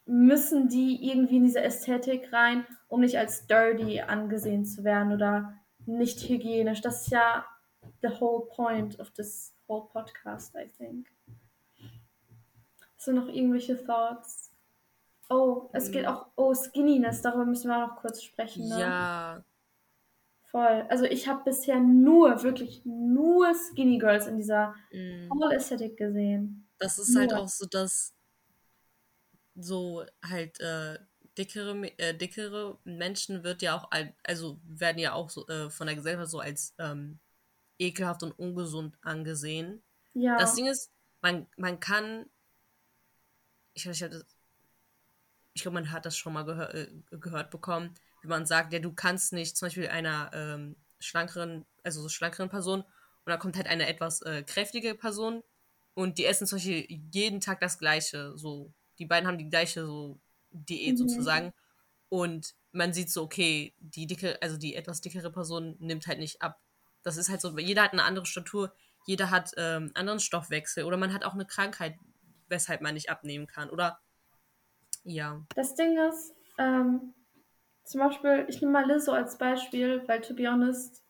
müssen die irgendwie in diese Ästhetik rein, um nicht als dirty angesehen zu werden oder nicht hygienisch. Das ist ja the whole point of this whole podcast, I think. So noch irgendwelche Thoughts? Oh, es geht Mm. auch, oh, Skinniness, darüber müssen wir auch noch kurz sprechen, ne? Ja, Voll. Also ich habe bisher nur, wirklich nur Skinny Girls in dieser mm. Whole Aesthetic gesehen. das ist halt Nur. auch so, dass so halt äh, dickere, äh, dickere Menschen wird ja auch, al- also werden ja auch so, äh, von der Gesellschaft so als ähm, ekelhaft und ungesund angesehen. Ja. Das Ding ist, man, man kann, ich, ich, hatte- ich glaube, man hat das schon mal gehör, äh, gehört bekommen, wie man sagt, ja, du kannst nicht zum Beispiel einer ähm, schlankeren, also so schlankeren Person, und dann kommt halt eine etwas äh, kräftige Person und die essen zum Beispiel jeden Tag das Gleiche, so, die beiden haben die gleiche so Diät Mhm. sozusagen und man sieht so, okay, die dicke, also die etwas dickere Person nimmt halt nicht ab. Das ist halt so, jeder hat eine andere Statur, jeder hat ähm, anderen Stoffwechsel oder man hat auch eine Krankheit, weshalb man nicht abnehmen kann. Oder ja. Das Ding ist, ähm, zum Beispiel, ich nehme mal Lizzo als Beispiel, weil, to be honest,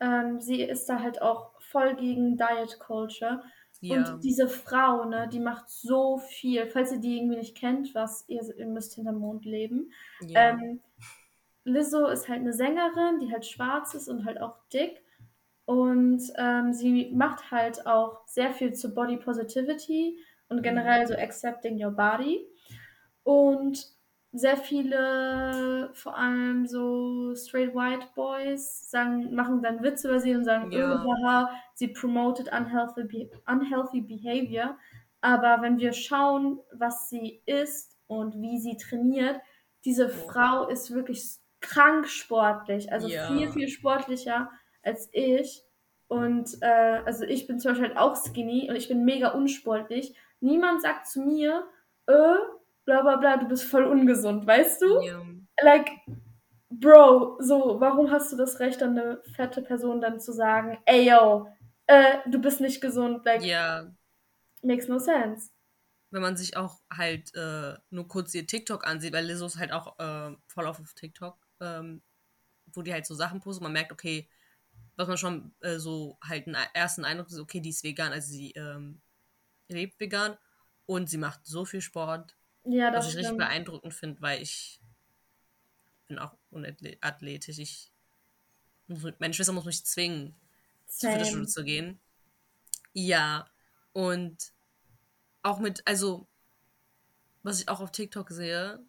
ähm, sie ist da halt auch voll gegen Diet Culture. Ja. Und diese Frau, ne, die macht so viel. Falls ihr die irgendwie nicht kennt, was ihr, ihr müsst hinterm Mond leben. ja. Ähm, Lizzo ist halt eine Sängerin, die halt schwarz ist und halt auch dick. Und ähm, sie macht halt auch sehr viel zu Body Positivity und generell so accepting your body. Und sehr viele, vor allem so straight white boys, sagen, machen dann Witze über sie und sagen, Ja. oh, haha, sie promoted unhealthy, unhealthy behavior. Aber wenn wir schauen, was sie isst und wie sie trainiert, diese Frau ist wirklich krank sportlich. Also Ja. viel, viel sportlicher als ich. Und äh, also ich bin zum Beispiel halt auch skinny und ich bin mega unsportlich. Niemand sagt zu mir, äh, bla bla bla, du bist voll ungesund, weißt du? ja. Like, Bro, so, warum hast du das Recht, an eine fette Person dann zu sagen, ey yo, äh, du bist nicht gesund, like, ja. makes no sense. Wenn man sich auch halt äh, nur kurz ihr TikTok ansieht, weil Lizzo ist halt auch äh, voll auf TikTok, ähm, wo die halt so Sachen postet, man merkt, okay, was man schon äh, so halt einen ersten Eindruck ist, okay, die ist vegan, also sie ähm, lebt vegan und sie macht so viel Sport, Ja, was das ich richtig beeindruckend finde, weil ich bin auch unathletisch. Ich meine Schwester muss mich zwingen, zur Same. Fitnessstudio zu gehen. Ja, und auch mit, also, was ich auch auf TikTok sehe,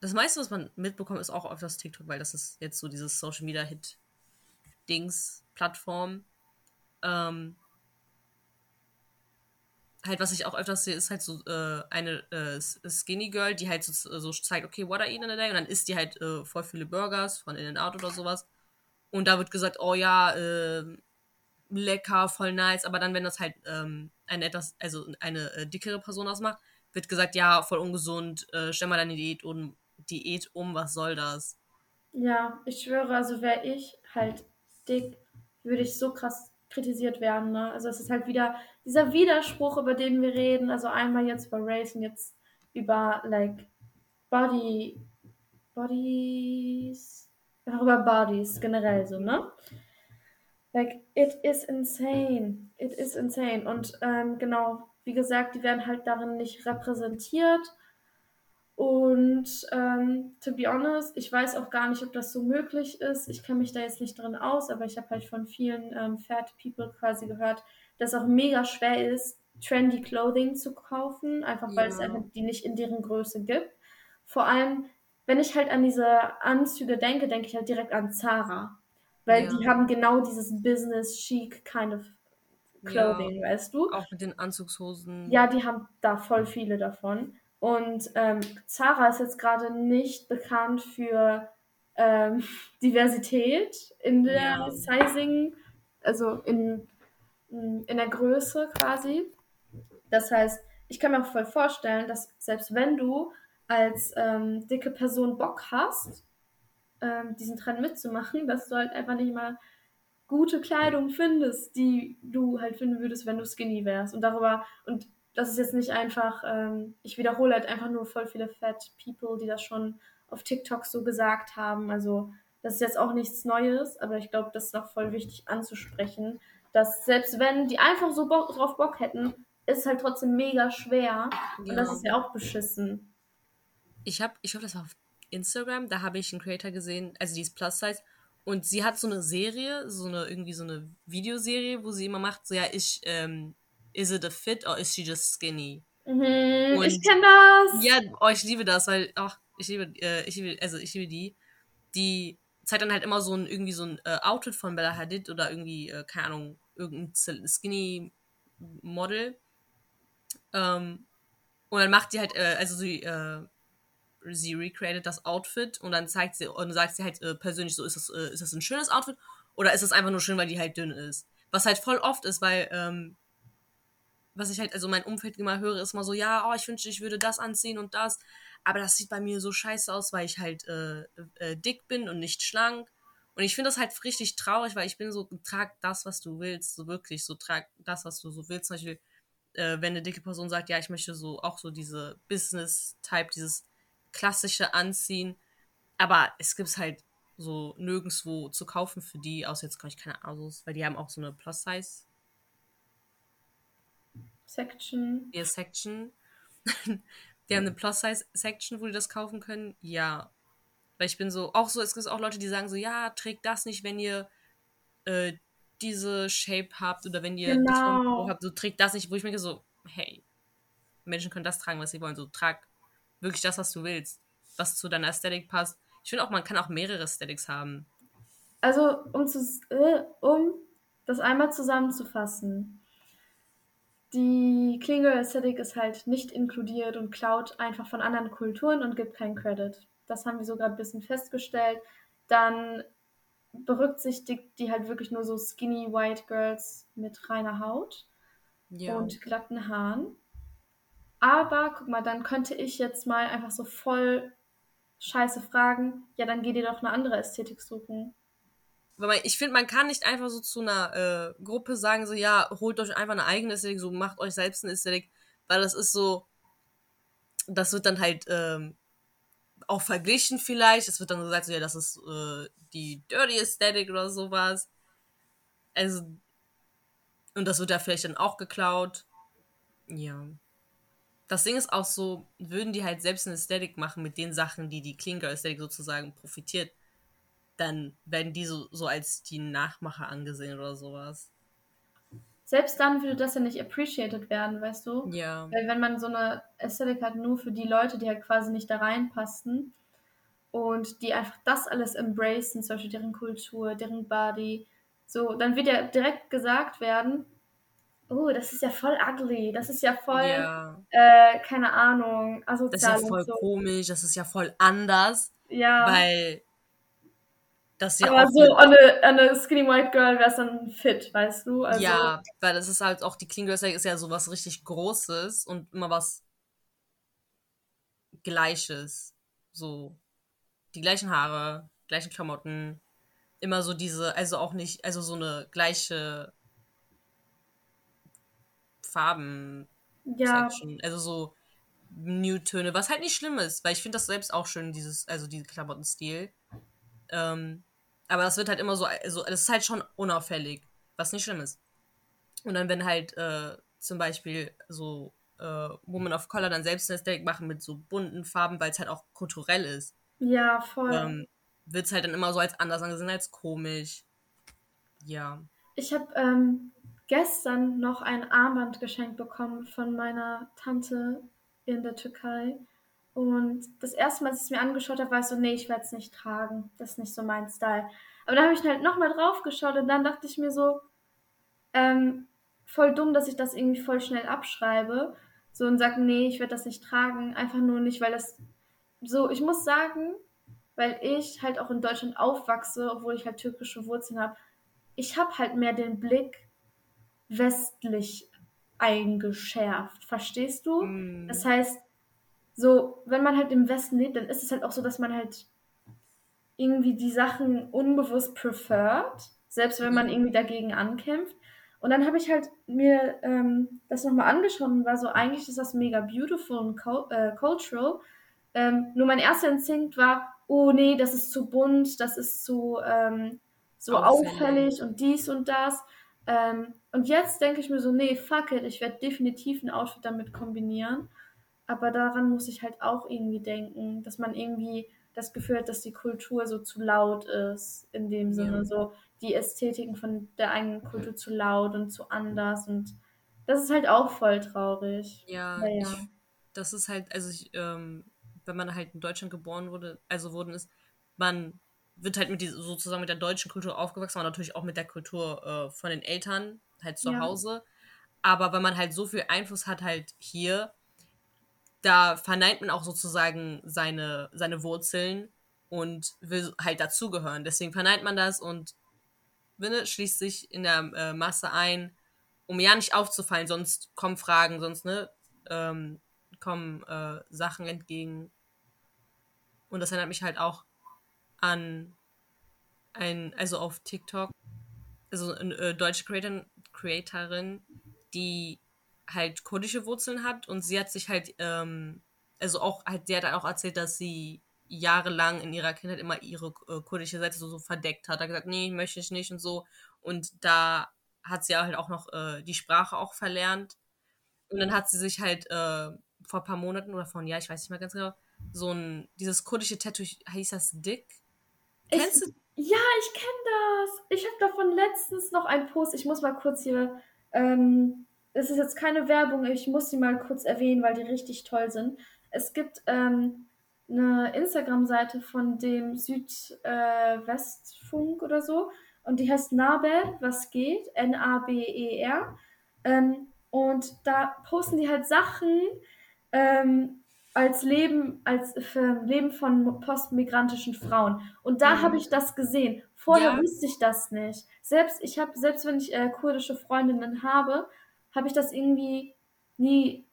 das meiste, was man mitbekommt, ist auch auf das TikTok, weil das ist jetzt so dieses Social Media Hit Dings, Plattform. Ähm, halt, was ich auch öfters sehe, ist halt so äh, eine äh, Skinny Girl, die halt so, so zeigt, okay, what I eat in a day, und dann isst die halt äh, voll viele Burgers von In-N-Out oder sowas. Und da wird gesagt, oh ja, äh, lecker, voll nice, aber dann, wenn das halt ähm, eine etwas, also eine äh, dickere Person ausmacht, wird gesagt, ja, voll ungesund, äh, stell mal deine Diät um, Diät um, was soll das? Ja, ich schwöre, also wäre ich halt dick, würde ich so krass kritisiert werden, ne? Also es ist halt wieder dieser Widerspruch, über den wir reden. Also einmal jetzt über Race und jetzt über like Body Bodies. Einfach über Bodies generell so, ne? Like, it is insane. It is insane. Und ähm, genau, wie gesagt, die werden halt darin nicht repräsentiert. Und ähm, to be honest, ich weiß auch gar nicht, ob das so möglich ist. Ich kenne mich da jetzt nicht drin aus, aber ich habe halt von vielen ähm, Fat People quasi gehört, dass es auch mega schwer ist, trendy Clothing zu kaufen, einfach weil es Ja. einfach die nicht in deren Größe gibt. Vor allem, wenn ich halt an diese Anzüge denke, denke ich halt direkt an Zara. Weil Ja. die haben genau dieses Business chic kind of Clothing, weißt du? Auch mit den Anzugshosen. Ja, die haben da voll viele davon. Und ähm, Zara ist jetzt gerade nicht bekannt für ähm, Diversität in der Ja. Sizing, also in, in der Größe quasi. Das heißt, ich kann mir auch voll vorstellen, dass selbst wenn du als ähm, dicke Person Bock hast, ähm, diesen Trend mitzumachen, dass du halt einfach nicht mal gute Kleidung findest, die du halt finden würdest, wenn du skinny wärst. Und darüber, und das ist jetzt nicht einfach, ähm, ich wiederhole halt einfach nur voll viele Fat People, die das schon auf TikTok so gesagt haben. Also das ist jetzt auch nichts Neues, aber ich glaube, das ist noch voll wichtig anzusprechen, dass selbst wenn die einfach so Bock, drauf Bock hätten, ist es halt trotzdem mega schwer. Und das ist ja auch beschissen. Ich habe, ich glaube, das war auf Instagram, da habe ich einen Creator gesehen, also die ist Plus Size. Und sie hat so eine Serie, so eine, irgendwie so eine Videoserie, wo sie immer macht, so ja, ich, ähm, is it a fit or is she just skinny? Mhm, ich kenne das. Ja, oh, ich liebe das, weil, ach, ich liebe, äh, ich liebe, also ich liebe die. Die zeigt dann halt immer so ein, irgendwie so ein äh, Outfit von Bella Hadid oder irgendwie, äh, keine Ahnung, irgendein skinny Model. Ähm, und dann macht sie halt, äh, also sie, äh, sie recreated das Outfit und dann zeigt sie, und sagt sie halt äh, persönlich so, ist das, äh, ist das ein schönes Outfit oder ist es einfach nur schön, weil die halt dünn ist? Was halt voll oft ist, weil, ähm, was ich halt, also mein Umfeld immer höre, ist immer so, ja, oh, ich wünschte, ich würde das anziehen und das. Aber das sieht bei mir so scheiße aus, weil ich halt äh, äh, dick bin und nicht schlank. Und ich finde das halt richtig traurig, weil ich bin so, trag das, was du willst, so wirklich, so trag das, was du so willst. Zum Beispiel, äh, wenn eine dicke Person sagt, ja, ich möchte so auch so diese Business-Type, dieses klassische Anziehen. Aber es gibt halt so nirgendwo zu kaufen für die, außer jetzt kann ich keine Asus, weil die haben auch so eine Plus-Size Section. ihr Section. die haben eine Plus-Size-Section, wo die das kaufen können. Ja. Weil ich bin so, auch so, es gibt auch Leute, die sagen so, ja, trägt das nicht, wenn ihr äh, diese Shape habt oder wenn ihr Genau. habt, so trägt das nicht, wo ich mir so, hey, Menschen können das tragen, was sie wollen. So, trag wirklich das, was du willst, was zu deiner Ästhetik passt. Ich finde auch, man kann auch mehrere Aesthetics haben. Also, um, zu, äh, um das einmal zusammenzufassen. Die Girl Aesthetic ist halt nicht inkludiert und klaut einfach von anderen Kulturen und gibt keinen Credit. Das haben wir so gerade ein bisschen festgestellt. Dann berücksichtigt die halt wirklich nur so skinny white girls mit reiner Haut Ja. und glatten Haaren. Aber guck mal, dann könnte ich jetzt mal einfach so voll scheiße fragen. Ja, dann geh dir doch eine andere Ästhetik suchen. Weil man, ich finde, man kann nicht einfach so zu einer äh, Gruppe sagen, so, ja, holt euch einfach eine eigene Ästhetik, so macht euch selbst eine Ästhetik, weil das ist so, das wird dann halt ähm, auch verglichen vielleicht, es wird dann gesagt, so, ja, das ist äh, die Dirty Aesthetic oder sowas. Also, und das wird ja vielleicht dann auch geklaut. Ja. Das Ding ist auch so, würden die halt selbst eine Ästhetik machen mit den Sachen, die die Girl Ästhetik sozusagen profitiert, dann werden die so, so als die Nachmacher angesehen oder sowas. Selbst dann würde das ja nicht appreciated werden, weißt du? Ja. Weil wenn man so eine Ästhetik hat, nur für die Leute, die halt quasi nicht da reinpassen und die einfach das alles embracen, zum Beispiel deren Kultur, deren Body, so, dann wird ja direkt gesagt werden, oh, das ist ja voll ugly, das ist ja voll, Ja. äh, keine Ahnung, asozial Das ist ja voll so. komisch, das ist ja voll anders, Ja, weil das ja aber so an eine Skinny White Girl wäre es dann fit, weißt du? Also, ja, weil das ist halt auch, die Clean Girl Aesthetic ist ja so was richtig Großes und immer was Gleiches. So, die gleichen Haare, gleichen Klamotten, immer so diese, also auch nicht, also so eine gleiche Farben ja, Section. Also so Nude-Töne, was halt nicht schlimm ist, weil ich finde das selbst auch schön, dieses, also diesen Klamottenstil. Ähm, aber das wird halt immer so, also das ist halt schon unauffällig, was nicht schlimm ist. Und dann, wenn halt äh, zum Beispiel so äh, Women of Color dann selbst eine Ästhetik machen mit so bunten Farben, weil es halt auch kulturell ist. Ja, voll. Ähm, wird es halt dann immer so als anders angesehen, als komisch. Ja. Ich habe ähm, gestern noch ein Armband geschenkt bekommen von meiner Tante in der Türkei. Und das erste Mal, als ich es mir angeschaut habe, war ich so, nee, ich werde es nicht tragen. Das ist nicht so mein Style. Aber da habe ich halt nochmal drauf geschaut und dann dachte ich mir so, ähm, voll dumm, dass ich das irgendwie voll schnell abschreibe. So und sage, nee, ich werde das nicht tragen. Einfach nur nicht, weil das so, ich muss sagen, weil ich halt auch in Deutschland aufwachse, obwohl ich halt türkische Wurzeln habe, ich habe halt mehr den Blick westlich eingeschärft. Verstehst du? Mm. Das heißt, so, wenn man halt im Westen lebt, dann ist es halt auch so, dass man halt irgendwie die Sachen unbewusst prefert, selbst wenn man Mhm. irgendwie dagegen ankämpft. Und dann habe ich halt mir ähm, das nochmal angeschaut und war so, eigentlich ist das mega beautiful und äh, cultural. Ähm, nur mein erster Instinkt war, oh nee, das ist zu bunt, das ist zu ähm, so Auffällig. auffällig und dies und das. Ähm, und jetzt denke ich mir so, nee, fuck it, ich werde definitiv ein Outfit damit kombinieren. Aber daran muss ich halt auch irgendwie denken, dass man irgendwie das Gefühl hat, dass die Kultur so zu laut ist, in dem Sinne, Ja. so die Ästhetiken von der eigenen Kultur zu laut und zu anders. Und das ist halt auch voll traurig. Ja, Ja. Ich, das ist halt, also ich, ähm, wenn man halt in Deutschland geboren wurde, also worden ist, man wird halt mit dieser, sozusagen mit der deutschen Kultur aufgewachsen, aber natürlich auch mit der Kultur äh, von den Eltern, halt zu Ja. Hause. Aber wenn man halt so viel Einfluss hat halt hier, da verneint man auch sozusagen seine, seine Wurzeln und will halt dazugehören. Deswegen verneint man das und ne, schließt sich in der äh, Masse ein, um ja nicht aufzufallen, sonst kommen Fragen, sonst ne, ähm, kommen äh, Sachen entgegen. Und das erinnert mich halt auch an ein, also auf TikTok, also eine äh, deutsche Creator, Creatorin, die halt kurdische Wurzeln hat und sie hat sich halt, ähm, also auch halt, sie hat auch erzählt, dass sie jahrelang in ihrer Kindheit immer ihre äh, kurdische Seite so, so verdeckt hat. Hat gesagt, nee, möchte ich nicht und so. Und da hat sie halt auch noch äh, die Sprache auch verlernt. Und dann hat sie sich halt äh, vor ein paar Monaten oder vor einem Jahr, ich weiß nicht mehr ganz genau, so ein, dieses kurdische Tattoo, hieß das Dick? Ich, Kennst du? ja, ich kenne das. Ich habe davon letztens noch einen Post. Ich muss mal kurz hier. Ähm, es ist jetzt keine Werbung, ich muss die mal kurz erwähnen, weil die richtig toll sind. Es gibt ähm, eine Instagram-Seite von dem Südwestfunk oder so und die heißt Nabe, was geht, N-A-B-E-R. Ähm, und da posten die halt Sachen ähm, als Leben, als für Leben von postmigrantischen Frauen. Und da Mhm. habe ich das gesehen. Vorher Ja. wusste ich das nicht. Selbst ich habe, selbst wenn ich äh, kurdische Freundinnen habe, habe ich das irgendwie nie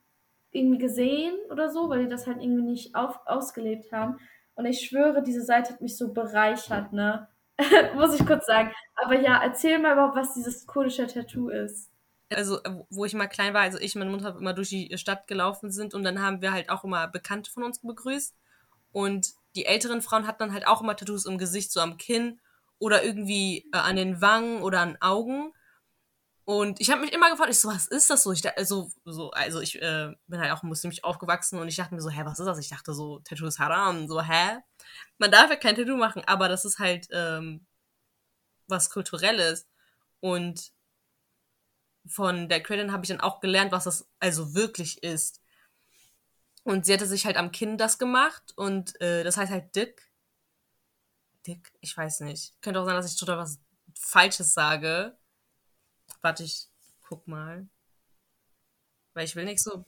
irgendwie gesehen oder so, weil die das halt irgendwie nicht auf, ausgelebt haben. Und ich schwöre, diese Seite hat mich so bereichert, ne? Muss ich kurz sagen. Aber ja, erzähl mal überhaupt, was dieses kurdische Tattoo ist. also wo ich mal klein war, also ich und meine Mutter immer durch die Stadt gelaufen sind und dann haben wir halt auch immer Bekannte von uns begrüßt und die älteren Frauen hatten dann halt auch immer Tattoos im Gesicht, so am Kinn oder irgendwie äh, an den Wangen oder an Augen und ich habe mich immer gefragt, ich so, was ist das so? Ich dachte, also, so, also ich äh, bin halt auch muslimisch aufgewachsen und ich dachte mir so, hä, was ist das? Ich dachte so, Tattoo ist haram, so, hä? Man darf ja kein Tattoo machen, aber das ist halt ähm, was Kulturelles und von der Creatorin habe ich dann auch gelernt, was das also wirklich ist. Und sie hatte sich halt am Kinn das gemacht und äh, das heißt halt Dick. Dick? Ich weiß nicht. Könnte auch sein, dass ich total was Falsches sage. Warte, ich guck mal. Weil ich will nicht so.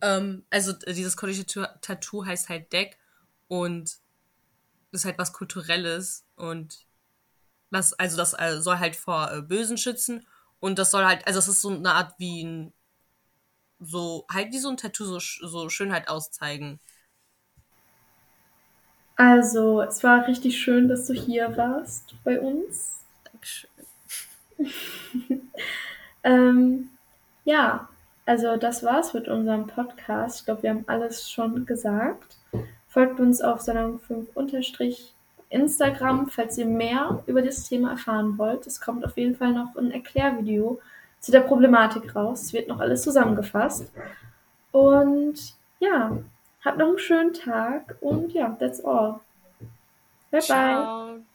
Ähm, also dieses kurdische Tattoo heißt halt Deck und ist halt was Kulturelles und das, also das äh, soll halt vor äh, Bösen schützen und das soll halt, also es ist so eine Art wie ein, so, halt wie so ein Tattoo, so, so Schönheit auszeigen. Also, es war richtig schön, dass du hier warst bei uns. Dankeschön. Ähm, ja, also das war's mit unserem Podcast. Ich glaube, wir haben alles schon gesagt. Folgt uns auf Salon 5 unterstrich Instagram, falls ihr mehr über das Thema erfahren wollt. Es kommt auf jeden Fall noch ein Erklärvideo zu der Problematik raus. Es wird noch alles zusammengefasst. Und ja, habt noch einen schönen Tag und ja, that's all. Bye Ciao. bye.